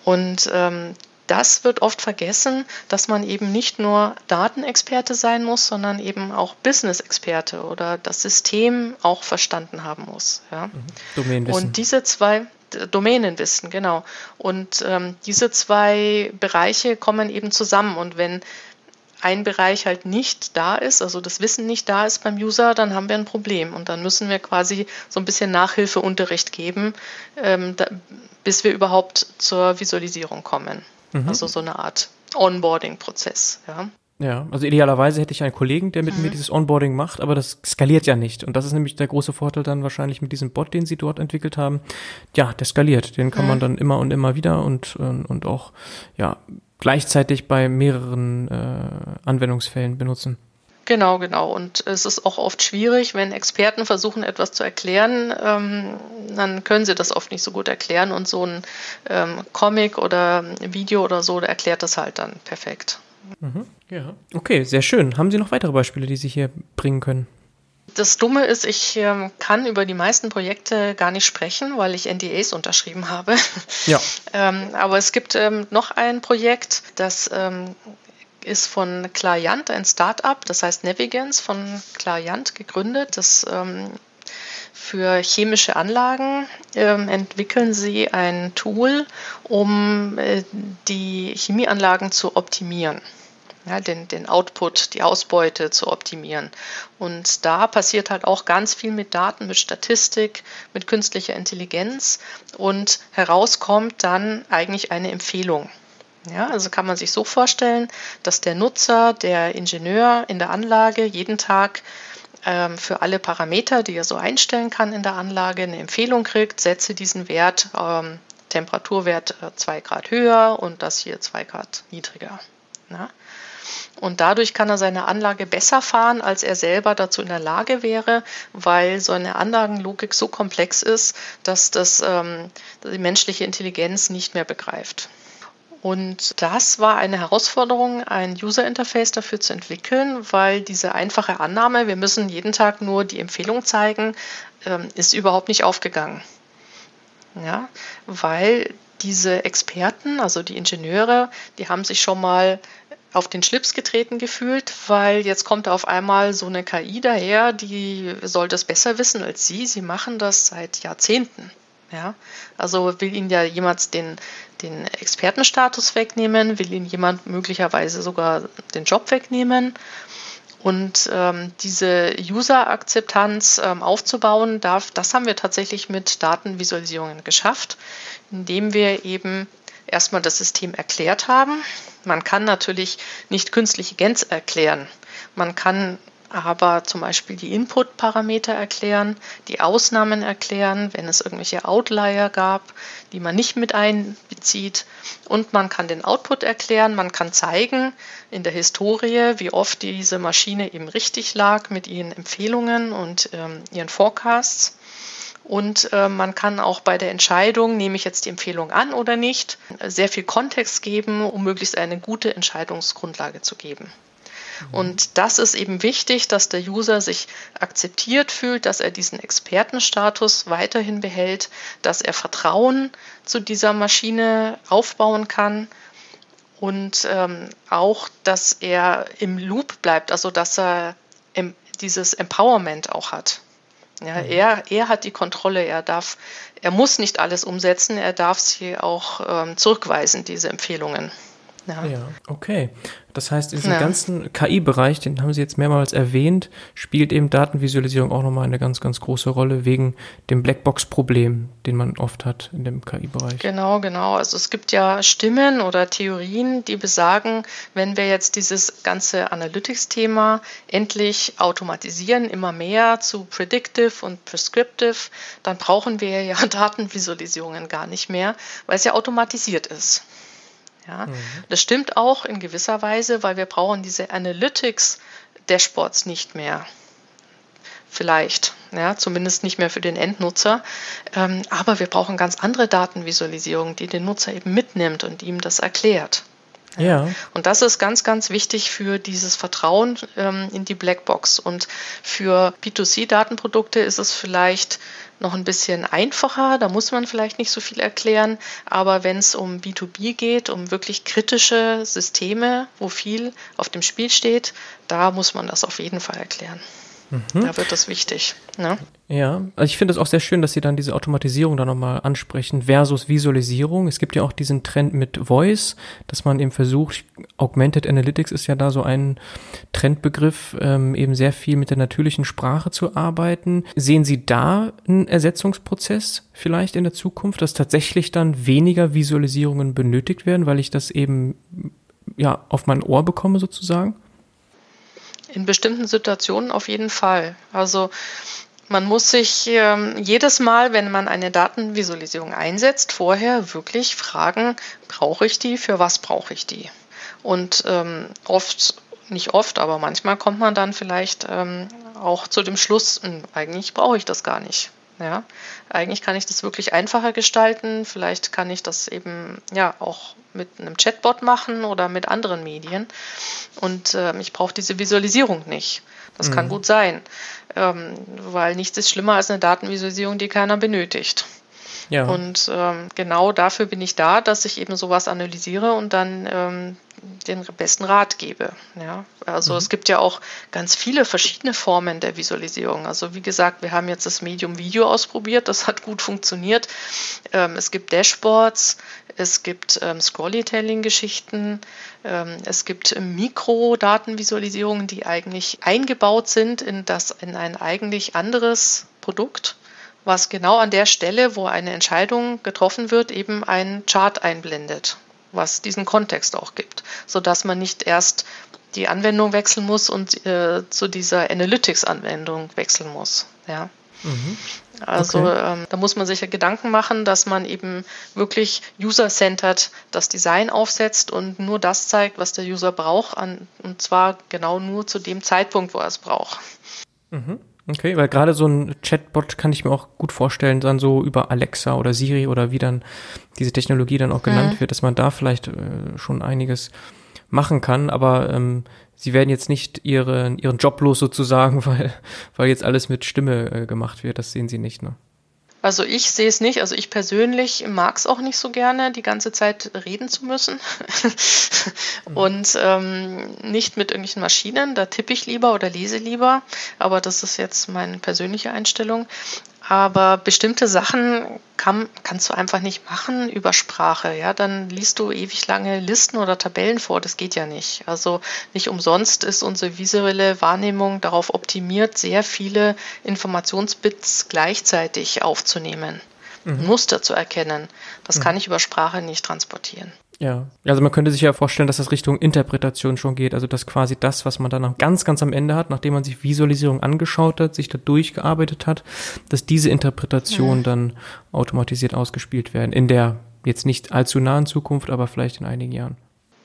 Und ähm, das wird oft vergessen, dass man eben nicht nur Datenexperte sein muss, sondern eben auch Business-Experte oder das System auch verstanden haben muss. Ja. Mhm. Domänenwissen. Und diese zwei Domänenwissen, genau. Und ähm, diese zwei Bereiche kommen eben zusammen. Und wenn ein Bereich halt nicht da ist, also das Wissen nicht da ist beim User, dann haben wir ein Problem. Und dann müssen wir quasi so ein bisschen Nachhilfeunterricht geben, ähm, da, bis wir überhaupt zur Visualisierung kommen. Mhm. Also so eine Art Onboarding-Prozess. Ja. Ja, also idealerweise hätte ich einen Kollegen, der mit mhm. mir dieses Onboarding macht, aber das skaliert ja nicht. Und das ist nämlich der große Vorteil dann wahrscheinlich mit diesem Bot, den sie dort entwickelt haben. Ja, der skaliert. Den kann mhm. man dann immer und immer wieder und, und auch ja, gleichzeitig bei mehreren äh, Anwendungsfällen benutzen. Genau, genau. Und es ist auch oft schwierig, wenn Experten versuchen, etwas zu erklären, ähm, dann können sie das oft nicht so gut erklären und so ein ähm, Comic oder Video oder so, der erklärt das halt dann perfekt. Mhm, ja. Okay, sehr schön. Haben Sie noch weitere Beispiele, die Sie hier bringen können? Das Dumme ist, ich ähm, kann über die meisten Projekte gar nicht sprechen, weil ich NDAs unterschrieben habe. Ja. [LAUGHS] ähm, aber es gibt ähm, noch ein Projekt, das ist von Client, ein Startup, das heißt Navigance von Client gegründet. Das für chemische Anlagen ähm, entwickeln sie ein Tool, um äh, die Chemieanlagen zu optimieren. Ja, den, den Output, die Ausbeute zu optimieren. Und da passiert halt auch ganz viel mit Daten, mit Statistik, mit künstlicher Intelligenz und herauskommt dann eigentlich eine Empfehlung. Ja, also kann man sich so vorstellen, dass der Nutzer, der Ingenieur in der Anlage jeden Tag ähm, für alle Parameter, die er so einstellen kann in der Anlage, eine Empfehlung kriegt, setze diesen Wert ähm, Temperaturwert äh, zwei Grad höher und das hier zwei Grad niedriger. Ja. Und dadurch kann er seine Anlage besser fahren, als er selber dazu in der Lage wäre, weil so eine Anlagenlogik so komplex ist, dass das ähm, die menschliche Intelligenz nicht mehr begreift. Und das war eine Herausforderung, ein User Interface dafür zu entwickeln, weil diese einfache Annahme, wir müssen jeden Tag nur die Empfehlung zeigen, ähm, ist überhaupt nicht aufgegangen. Ja, weil diese Experten, also die Ingenieure, die haben sich schon mal auf den Schlips getreten gefühlt, weil jetzt kommt auf einmal so eine KI daher, die soll das besser wissen als Sie. Sie machen das seit Jahrzehnten. Ja? Also will Ihnen ja jemand den, den Expertenstatus wegnehmen, will Ihnen jemand möglicherweise sogar den Job wegnehmen. Und ähm, diese User-Akzeptanz ähm, aufzubauen, darf, das haben wir tatsächlich mit Datenvisualisierungen geschafft, indem wir eben erstmal das System erklärt haben. Man kann natürlich nicht künstliche Gens erklären. Man kann aber zum Beispiel die Input-Parameter erklären, die Ausnahmen erklären, wenn es irgendwelche Outlier gab, die man nicht mit einbezieht. Und man kann den Output erklären, man kann zeigen in der Historie, wie oft diese Maschine eben richtig lag mit ihren Empfehlungen und ähm, ihren Forecasts. Und äh, man kann auch bei der Entscheidung, nehme ich jetzt die Empfehlung an oder nicht, sehr viel Kontext geben, um möglichst eine gute Entscheidungsgrundlage zu geben. Mhm. Und das ist eben wichtig, dass der User sich akzeptiert fühlt, dass er diesen Expertenstatus weiterhin behält, dass er Vertrauen zu dieser Maschine aufbauen kann und ähm, auch, dass er im Loop bleibt, also dass er dieses Empowerment auch hat. Ja, mhm. er, er hat die Kontrolle, er darf, er muss nicht alles umsetzen, er darf sie auch ähm, zurückweisen, diese Empfehlungen. Ja. ja, okay. Das heißt, in diesem ja. ganzen KI-Bereich, den haben Sie jetzt mehrmals erwähnt, spielt eben Datenvisualisierung auch nochmal eine ganz, ganz große Rolle wegen dem Blackbox-Problem, den man oft hat in dem KI-Bereich. Genau, genau. Also es gibt ja Stimmen oder Theorien, die besagen, wenn wir jetzt dieses ganze Analytics-Thema endlich automatisieren, immer mehr zu Predictive und Prescriptive, dann brauchen wir ja [LAUGHS] Datenvisualisierungen gar nicht mehr, weil es ja automatisiert ist. Ja, mhm. Das stimmt auch in gewisser Weise, weil wir brauchen diese Analytics-Dashboards nicht mehr. Vielleicht, ja, zumindest nicht mehr für den Endnutzer. Ähm, aber wir brauchen ganz andere Datenvisualisierung, die den Nutzer eben mitnimmt und ihm das erklärt. Ja. Und das ist ganz, ganz wichtig für dieses Vertrauen ähm, in die Blackbox. Und für B2C-Datenprodukte ist es vielleicht noch ein bisschen einfacher, da muss man vielleicht nicht so viel erklären, aber wenn es um B2B geht, um wirklich kritische Systeme, wo viel auf dem Spiel steht, da muss man das auf jeden Fall erklären. Mhm. Da wird das wichtig. Ne? Ja, also ich finde es auch sehr schön, dass Sie dann diese Automatisierung da nochmal ansprechen versus Visualisierung. Es gibt ja auch diesen Trend mit Voice, dass man eben versucht, Augmented Analytics ist ja da so ein Trendbegriff, ähm, eben sehr viel mit der natürlichen Sprache zu arbeiten. Sehen Sie da einen Ersetzungsprozess vielleicht in der Zukunft, dass tatsächlich dann weniger Visualisierungen benötigt werden, weil ich das eben ja auf mein Ohr bekomme sozusagen? In bestimmten Situationen auf jeden Fall. Also man muss sich ähm, jedes Mal, wenn man eine Datenvisualisierung einsetzt, vorher wirklich fragen, brauche ich die, für was brauche ich die? Und ähm, oft, nicht oft, aber manchmal kommt man dann vielleicht ähm, auch zu dem Schluss, hm, eigentlich brauche ich das gar nicht. Ja, eigentlich kann ich das wirklich einfacher gestalten. Vielleicht kann ich das eben ja auch mit einem Chatbot machen oder mit anderen Medien. Und äh, ich brauche diese Visualisierung nicht. Das mhm. kann gut sein, ähm, weil nichts ist schlimmer als eine Datenvisualisierung, die keiner benötigt. Ja. Und ähm, genau dafür bin ich da, dass ich eben sowas analysiere und dann ähm, den besten Rat gebe. Ja, also mhm. es gibt ja auch ganz viele verschiedene Formen der Visualisierung. Also wie gesagt, wir haben jetzt das Medium Video ausprobiert, das hat gut funktioniert. Ähm, es gibt Dashboards, es gibt ähm, Scrollytelling-Geschichten, ähm, es gibt Mikrodatenvisualisierungen, die eigentlich eingebaut sind in das in ein eigentlich anderes Produkt was genau an der Stelle, wo eine Entscheidung getroffen wird, eben einen Chart einblendet was diesen Kontext auch gibt, sodass man nicht erst die Anwendung wechseln muss und äh, zu dieser Analytics-Anwendung wechseln muss. Ja. Mhm. Also okay. ähm, da muss man sich ja Gedanken machen, dass man eben wirklich user-centered das Design aufsetzt und nur das zeigt, was der User braucht, an, und zwar genau nur zu dem Zeitpunkt, wo er es braucht. Mhm. Okay, weil gerade so ein Chatbot kann ich mir auch gut vorstellen, dann so über Alexa oder Siri oder wie dann diese Technologie dann auch genannt mhm. wird, dass man da vielleicht äh, schon einiges machen kann, aber ähm, sie werden jetzt nicht ihre, ihren Job los sozusagen, [LAUGHS] weil, weil jetzt alles mit Stimme äh, gemacht wird. Das sehen sie nicht, ne? Also ich sehe es nicht. Also ich persönlich mag es auch nicht so gerne, die ganze Zeit reden zu müssen. [LAUGHS] und ähm, nicht mit irgendwelchen Maschinen. Da tippe ich lieber oder lese lieber. Aber das ist jetzt meine persönliche Einstellung. Aber bestimmte Sachen kann, kannst du einfach nicht machen über Sprache. Ja, dann liest du ewig lange Listen oder Tabellen vor. Das geht ja nicht. Also nicht umsonst ist unsere visuelle Wahrnehmung darauf optimiert, sehr viele Informationsbits gleichzeitig aufzunehmen, mhm. Muster zu erkennen. Das mhm. kann ich über Sprache nicht transportieren. Ja, also man könnte sich ja vorstellen, dass das Richtung Interpretation schon geht, also dass quasi das, was man dann ganz, ganz am Ende hat, nachdem man sich Visualisierung angeschaut hat, sich da durchgearbeitet hat, dass diese Interpretation mhm. dann automatisiert ausgespielt werden, in der jetzt nicht allzu nahen Zukunft, aber vielleicht in einigen Jahren.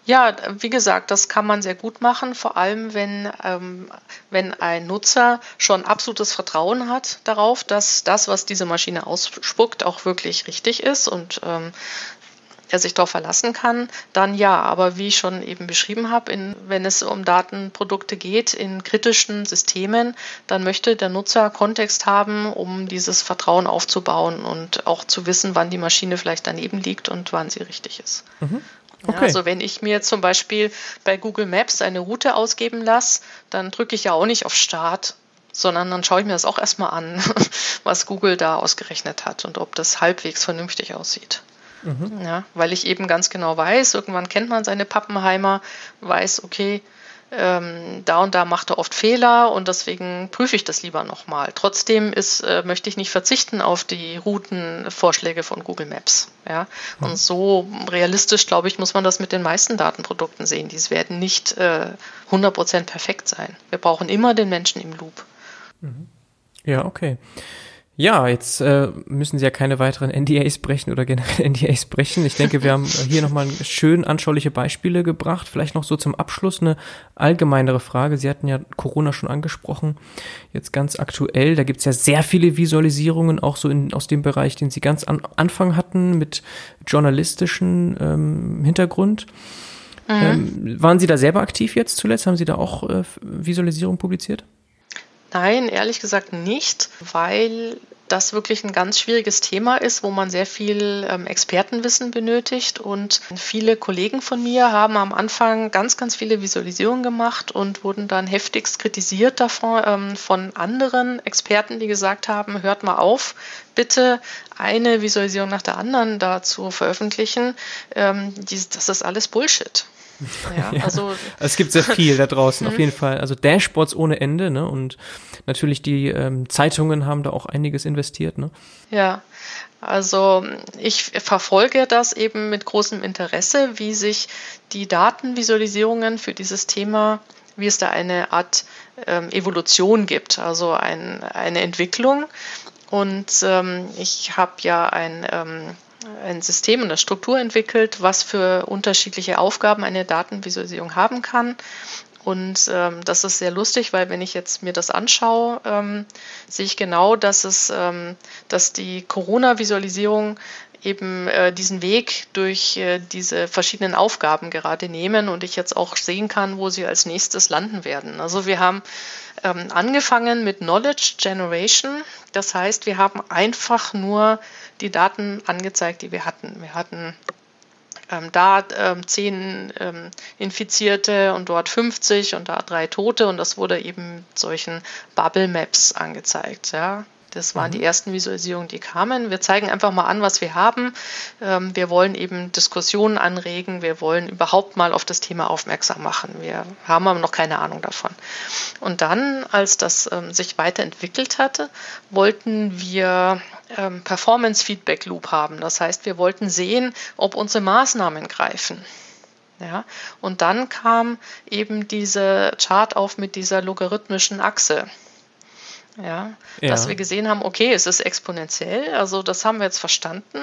Ja, wie gesagt, das kann man sehr gut machen, vor allem wenn, ähm, wenn ein Nutzer schon absolutes Vertrauen hat darauf, dass das, was diese Maschine ausspuckt, auch wirklich richtig ist und ähm, er sich darauf verlassen kann, dann ja. Aber wie ich schon eben beschrieben habe, in, wenn es um Datenprodukte geht in kritischen Systemen, dann möchte der Nutzer Kontext haben, um dieses Vertrauen aufzubauen und auch zu wissen, wann die Maschine vielleicht daneben liegt und wann sie richtig ist. Mhm. Okay. Ja, also wenn ich mir zum Beispiel bei Google Maps eine Route ausgeben lasse, dann drücke ich ja auch nicht auf Start, sondern dann schaue ich mir das auch erstmal an, [LAUGHS] was Google da ausgerechnet hat und ob das halbwegs vernünftig aussieht. Mhm. Ja, weil ich eben ganz genau weiß, irgendwann kennt man seine Pappenheimer, weiß, okay, ähm, da und da macht er oft Fehler und deswegen prüfe ich das lieber nochmal. Trotzdem ist, äh, möchte ich nicht verzichten auf die Routenvorschläge von Google Maps. Ja? Und so realistisch, glaube ich, muss man das mit den meisten Datenprodukten sehen. Die werden nicht äh, 100% perfekt sein. Wir brauchen immer den Menschen im Loop. Mhm. Ja, okay. Ja, jetzt äh, müssen Sie ja keine weiteren NDAs brechen oder generell [LAUGHS] NDAs brechen. Ich denke, wir haben hier nochmal schön anschauliche Beispiele gebracht. Vielleicht noch so zum Abschluss eine allgemeinere Frage. Sie hatten ja Corona schon angesprochen. Jetzt ganz aktuell, da gibt's ja sehr viele Visualisierungen, auch so in, aus dem Bereich, den Sie ganz an Anfang hatten, mit journalistischen ähm, Hintergrund. Mhm. Ähm, waren Sie da selber aktiv jetzt zuletzt? Haben Sie da auch äh, Visualisierung publiziert? Nein, ehrlich gesagt nicht, weil das wirklich ein ganz schwieriges Thema ist, wo man sehr viel ähm, Expertenwissen benötigt. Und viele Kollegen von mir haben am Anfang ganz, ganz viele Visualisierungen gemacht und wurden dann heftigst kritisiert davon ähm, von anderen Experten, die gesagt haben, hört mal auf, bitte eine Visualisierung nach der anderen dazu veröffentlichen. Ähm, das ist alles Bullshit. Ja, [LAUGHS] ja, also es gibt sehr viel da draußen auf mhm. jeden Fall. Also Dashboards ohne Ende, ne? Und natürlich die ähm, Zeitungen haben da auch einiges investiert, ne? Ja, also ich verfolge das eben mit großem Interesse, wie sich die Datenvisualisierungen für dieses Thema, wie es da eine Art ähm, Evolution gibt, also ein, eine Entwicklung. Und ähm, ich habe ja ein ähm, ein System und eine Struktur entwickelt, was für unterschiedliche Aufgaben eine Datenvisualisierung haben kann. Und ähm, das ist sehr lustig, weil wenn ich jetzt mir das anschaue, ähm, sehe ich genau, dass es, ähm, dass die Corona-Visualisierung eben äh, diesen Weg durch äh, diese verschiedenen Aufgaben gerade nehmen und ich jetzt auch sehen kann, wo sie als nächstes landen werden. Also wir haben ähm, angefangen mit Knowledge Generation. Das heißt, wir haben einfach nur die Daten angezeigt, die wir hatten. Wir hatten ähm, da ähm, zehn ähm, Infizierte und dort 50 und da drei Tote und das wurde eben mit solchen Bubble Maps angezeigt. Ja. Das waren mhm. die ersten Visualisierungen, die kamen. Wir zeigen einfach mal an, was wir haben. Ähm, wir wollen eben Diskussionen anregen. Wir wollen überhaupt mal auf das Thema aufmerksam machen. Wir haben aber noch keine Ahnung davon. Und dann, als das ähm, sich weiterentwickelt hatte, wollten wir ähm, Performance Feedback Loop haben. Das heißt, wir wollten sehen, ob unsere Maßnahmen greifen. Ja, und dann kam eben diese Chart auf mit dieser logarithmischen Achse. Ja, ja, dass wir gesehen haben, okay, es ist exponentiell, also das haben wir jetzt verstanden,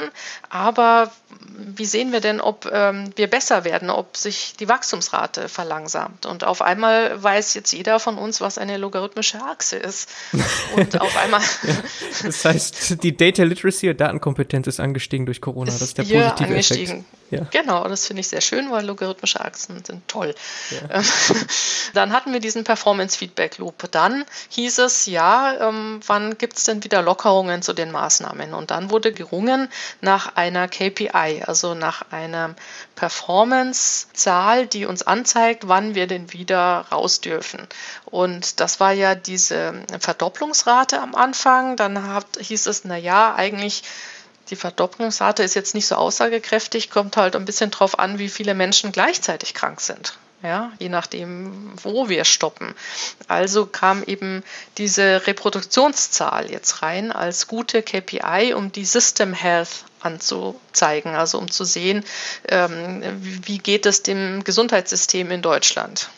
aber wie sehen wir denn, ob ähm, wir besser werden, ob sich die Wachstumsrate verlangsamt? Und auf einmal weiß jetzt jeder von uns, was eine logarithmische Achse ist. Und [LAUGHS] auf einmal. ja, das heißt, die Data Literacy und Datenkompetenz ist angestiegen durch Corona. Ist das ist der positive angestiegen. Effekt. Ja. Genau, das finde ich sehr schön, weil logarithmische Achsen sind toll. Ja. [LAUGHS] Dann hatten wir diesen Performance-Feedback-Loop. Dann hieß es, ja, ähm, wann gibt es denn wieder Lockerungen zu den Maßnahmen? Und dann wurde gerungen nach einer KPI, also nach einer Performance-Zahl, die uns anzeigt, wann wir denn wieder raus dürfen. Und das war ja diese Verdopplungsrate am Anfang. Dann hat, hieß es, na ja, eigentlich die Verdopplungsrate ist jetzt nicht so aussagekräftig, kommt halt ein bisschen drauf an, wie viele Menschen gleichzeitig krank sind. Ja, je nachdem, wo wir stoppen. Also kam eben diese Reproduktionszahl jetzt rein als gute KPI, um die System Health anzuzeigen, also um zu sehen, ähm, wie geht es dem Gesundheitssystem in Deutschland.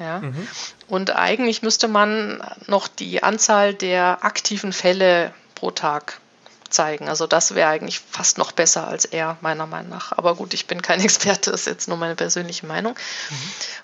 Ja? Mhm. Und eigentlich müsste man noch die Anzahl der aktiven Fälle pro Tag zeigen. Also das wäre eigentlich fast noch besser als er, meiner Meinung nach. Aber gut, ich bin kein [LAUGHS] Experte, das ist jetzt nur meine persönliche Meinung. Mhm.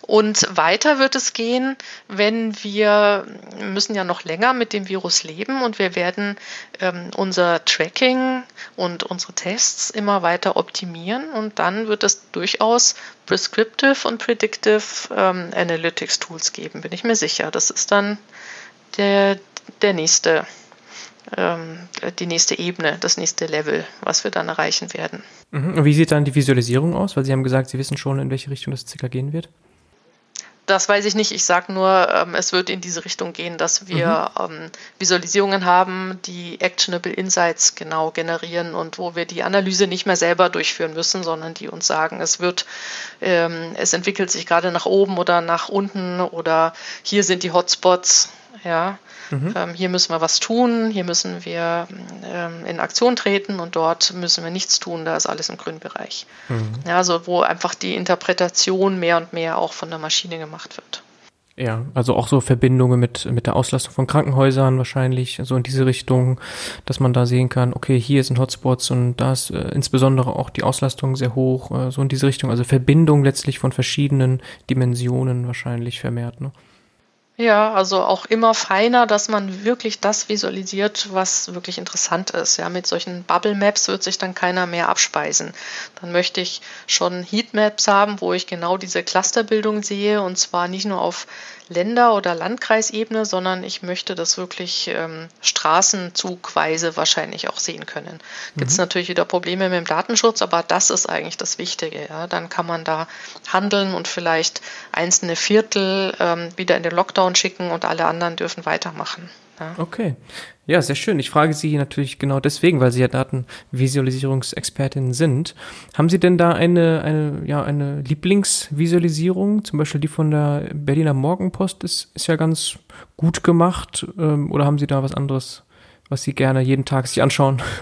Und weiter wird es gehen, wenn wir müssen ja noch länger mit dem Virus leben und wir werden ähm, unser Tracking und unsere Tests immer weiter optimieren und dann wird es durchaus Prescriptive und Predictive ähm, Analytics Tools geben, bin ich mir sicher. Das ist dann der, der nächste die nächste Ebene, das nächste Level, was wir dann erreichen werden. Mhm. Und wie sieht dann die Visualisierung aus? Weil Sie haben gesagt, Sie wissen schon, in welche Richtung das circa gehen wird. Das weiß ich nicht. Ich sage nur, ähm, es wird in diese Richtung gehen, dass wir mhm. ähm, Visualisierungen haben, die Actionable Insights genau generieren und wo wir die Analyse nicht mehr selber durchführen müssen, sondern die uns sagen, es wird, ähm, es entwickelt sich gerade nach oben oder nach unten oder hier sind die Hotspots. Ja, Mhm. Ähm, hier müssen wir was tun, hier müssen wir ähm, in Aktion treten und dort müssen wir nichts tun, da ist alles im grünen Bereich. Mhm. Ja, also wo einfach die Interpretation mehr und mehr auch von der Maschine gemacht wird. Ja, also auch so Verbindungen mit, mit der Auslastung von Krankenhäusern wahrscheinlich, so in diese Richtung, dass man da sehen kann, okay, hier sind Hotspots und da ist äh, insbesondere auch die Auslastung sehr hoch, äh, so in diese Richtung. Also Verbindung letztlich von verschiedenen Dimensionen wahrscheinlich vermehrt. Ne? Ja, also auch immer feiner, dass man wirklich das visualisiert, was wirklich interessant ist. Ja, mit solchen Bubble Maps wird sich dann keiner mehr abspeisen. Dann möchte ich schon Heatmaps haben, wo ich genau diese Clusterbildung sehe und zwar nicht nur auf Länder- oder Landkreisebene, sondern ich möchte das wirklich ähm, straßenzugweise wahrscheinlich auch sehen können. Gibt es mhm. natürlich wieder Probleme mit dem Datenschutz, aber das ist eigentlich das Wichtige. Ja? Dann kann man da handeln und vielleicht einzelne Viertel ähm, wieder in den Lockdown schicken und alle anderen dürfen weitermachen. Ja. Okay. Ja, sehr schön. Ich frage Sie natürlich genau deswegen, weil Sie ja Datenvisualisierungsexpertin sind. Haben Sie denn da eine, eine, ja, eine Lieblingsvisualisierung? Zum Beispiel die von der Berliner Morgenpost ist, ist ja ganz gut gemacht. Ähm, oder haben Sie da was anderes, was Sie gerne jeden Tag sich anschauen? [LAUGHS]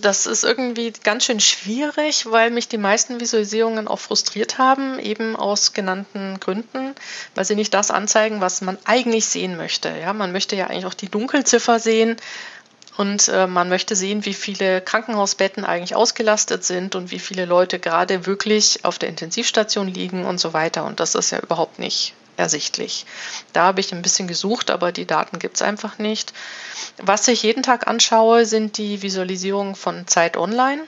Das ist irgendwie ganz schön schwierig, weil mich die meisten Visualisierungen auch frustriert haben, eben aus genannten Gründen, weil sie nicht das anzeigen, was man eigentlich sehen möchte. Ja, man möchte ja eigentlich auch die Dunkelziffer sehen und äh, man möchte sehen, wie viele Krankenhausbetten eigentlich ausgelastet sind und wie viele Leute gerade wirklich auf der Intensivstation liegen und so weiter. Und das ist ja überhaupt nicht ersichtlich. Da habe ich ein bisschen gesucht, aber die Daten gibt es einfach nicht. Was ich jeden Tag anschaue, sind die Visualisierungen von Zeit Online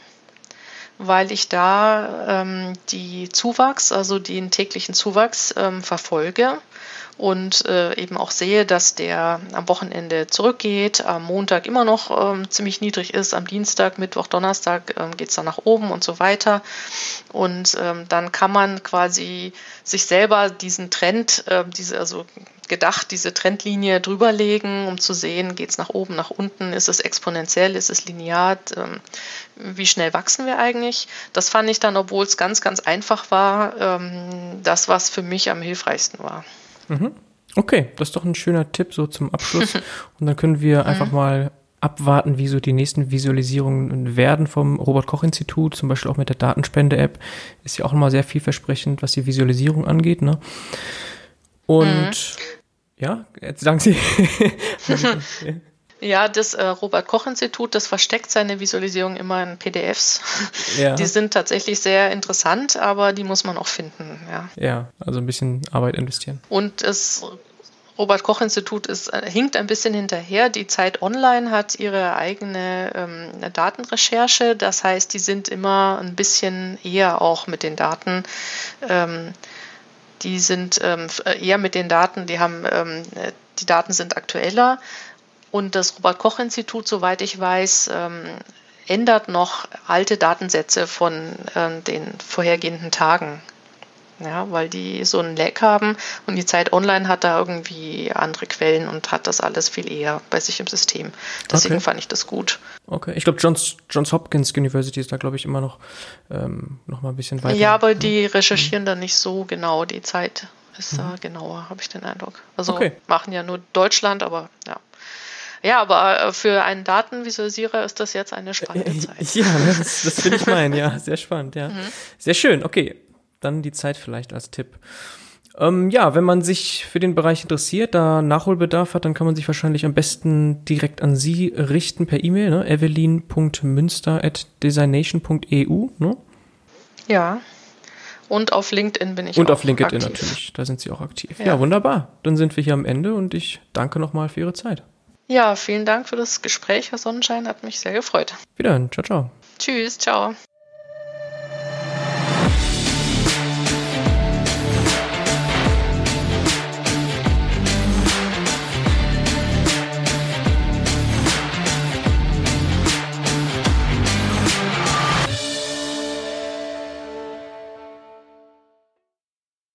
weil ich da ähm, die Zuwachs, also den täglichen Zuwachs ähm, verfolge und äh, eben auch sehe, dass der am Wochenende zurückgeht, am Montag immer noch ähm, ziemlich niedrig ist, am Dienstag, Mittwoch, Donnerstag ähm, geht es dann nach oben und so weiter. Und ähm, dann kann man quasi sich selber diesen Trend, äh, diese, also gedacht, diese Trendlinie drüberlegen, um zu sehen, geht es nach oben, nach unten, ist es exponentiell, ist es linear, ähm, wie schnell wachsen wir eigentlich. Das fand ich dann, obwohl es ganz, ganz einfach war, ähm, das, was für mich am hilfreichsten war. Mhm. Okay, das ist doch ein schöner Tipp so zum Abschluss. [LAUGHS] Und dann können wir einfach mhm. mal abwarten, wie so die nächsten Visualisierungen werden vom Robert-Koch-Institut, zum Beispiel auch mit der Datenspende-App. Ist ja auch immer sehr vielversprechend, was die Visualisierung angeht. Ne? Und mhm. Ja, jetzt sagen Sie. [LAUGHS] [LAUGHS] Ja, das äh, Robert-Koch-Institut, das versteckt seine Visualisierung immer in PDFs. Ja. Die sind tatsächlich sehr interessant, aber die muss man auch finden. Ja, ja also ein bisschen Arbeit investieren. Und das Robert-Koch-Institut äh, hinkt ein bisschen hinterher. Die Zeit Online hat ihre eigene ähm, Datenrecherche. Das heißt, die sind immer ein bisschen eher auch mit den Daten. Ähm, die sind ähm, eher mit den Daten, die haben, ähm, die Daten sind aktueller und das Robert-Koch-Institut, soweit ich weiß, ähm, ändert noch alte Datensätze von ähm, den vorhergehenden Tagen. Ja, weil die so einen Lag haben und die Zeit Online hat da irgendwie andere Quellen und hat das alles viel eher bei sich im System. Deswegen okay. fand ich das gut. Okay, ich glaube, Johns, Johns Hopkins University ist da, glaube ich, immer noch, ähm, noch mal ein bisschen weiter. Ja, aber die recherchieren mhm. da nicht so genau. Die Zeit ist da mhm. genauer, habe ich den Eindruck. Also okay. machen ja nur Deutschland, aber ja. Ja, aber äh, für einen Datenvisualisierer ist das jetzt eine spannende äh, Zeit. Ja, das, das will ich meinen, ja, [LAUGHS] sehr spannend, ja. Mhm. Sehr schön, okay. Dann die Zeit vielleicht als Tipp. Ähm, ja, wenn man sich für den Bereich interessiert, da Nachholbedarf hat, dann kann man sich wahrscheinlich am besten direkt an Sie richten per E-Mail, ne? evelyn.münster.designation.eu, ne? Ja. Und auf LinkedIn bin ich Und auf LinkedIn aktiv. natürlich, da sind Sie auch aktiv. Ja. ja, wunderbar. Dann sind wir hier am Ende und ich danke nochmal für Ihre Zeit. Ja, vielen Dank für das Gespräch, Herr Sonnenschein. Hat mich sehr gefreut. Wieder. Ciao, ciao. Tschüss, ciao.